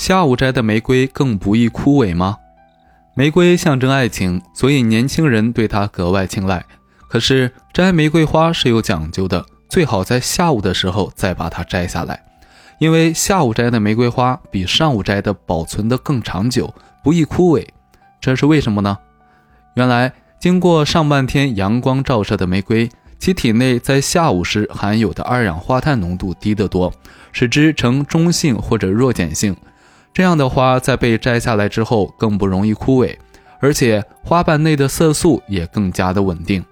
下午摘的玫瑰更不易枯萎吗？玫瑰象征爱情，所以年轻人对它格外青睐。可是摘玫瑰花是有讲究的，最好在下午的时候再把它摘下来，因为下午摘的玫瑰花比上午摘的保存的更长久，不易枯萎。这是为什么呢？原来经过上半天阳光照射的玫瑰，其体内在下午时含有的二氧化碳浓度低得多，使之呈中性或者弱碱性。这样的花在被摘下来之后更不容易枯萎，而且花瓣内的色素也更加的稳定。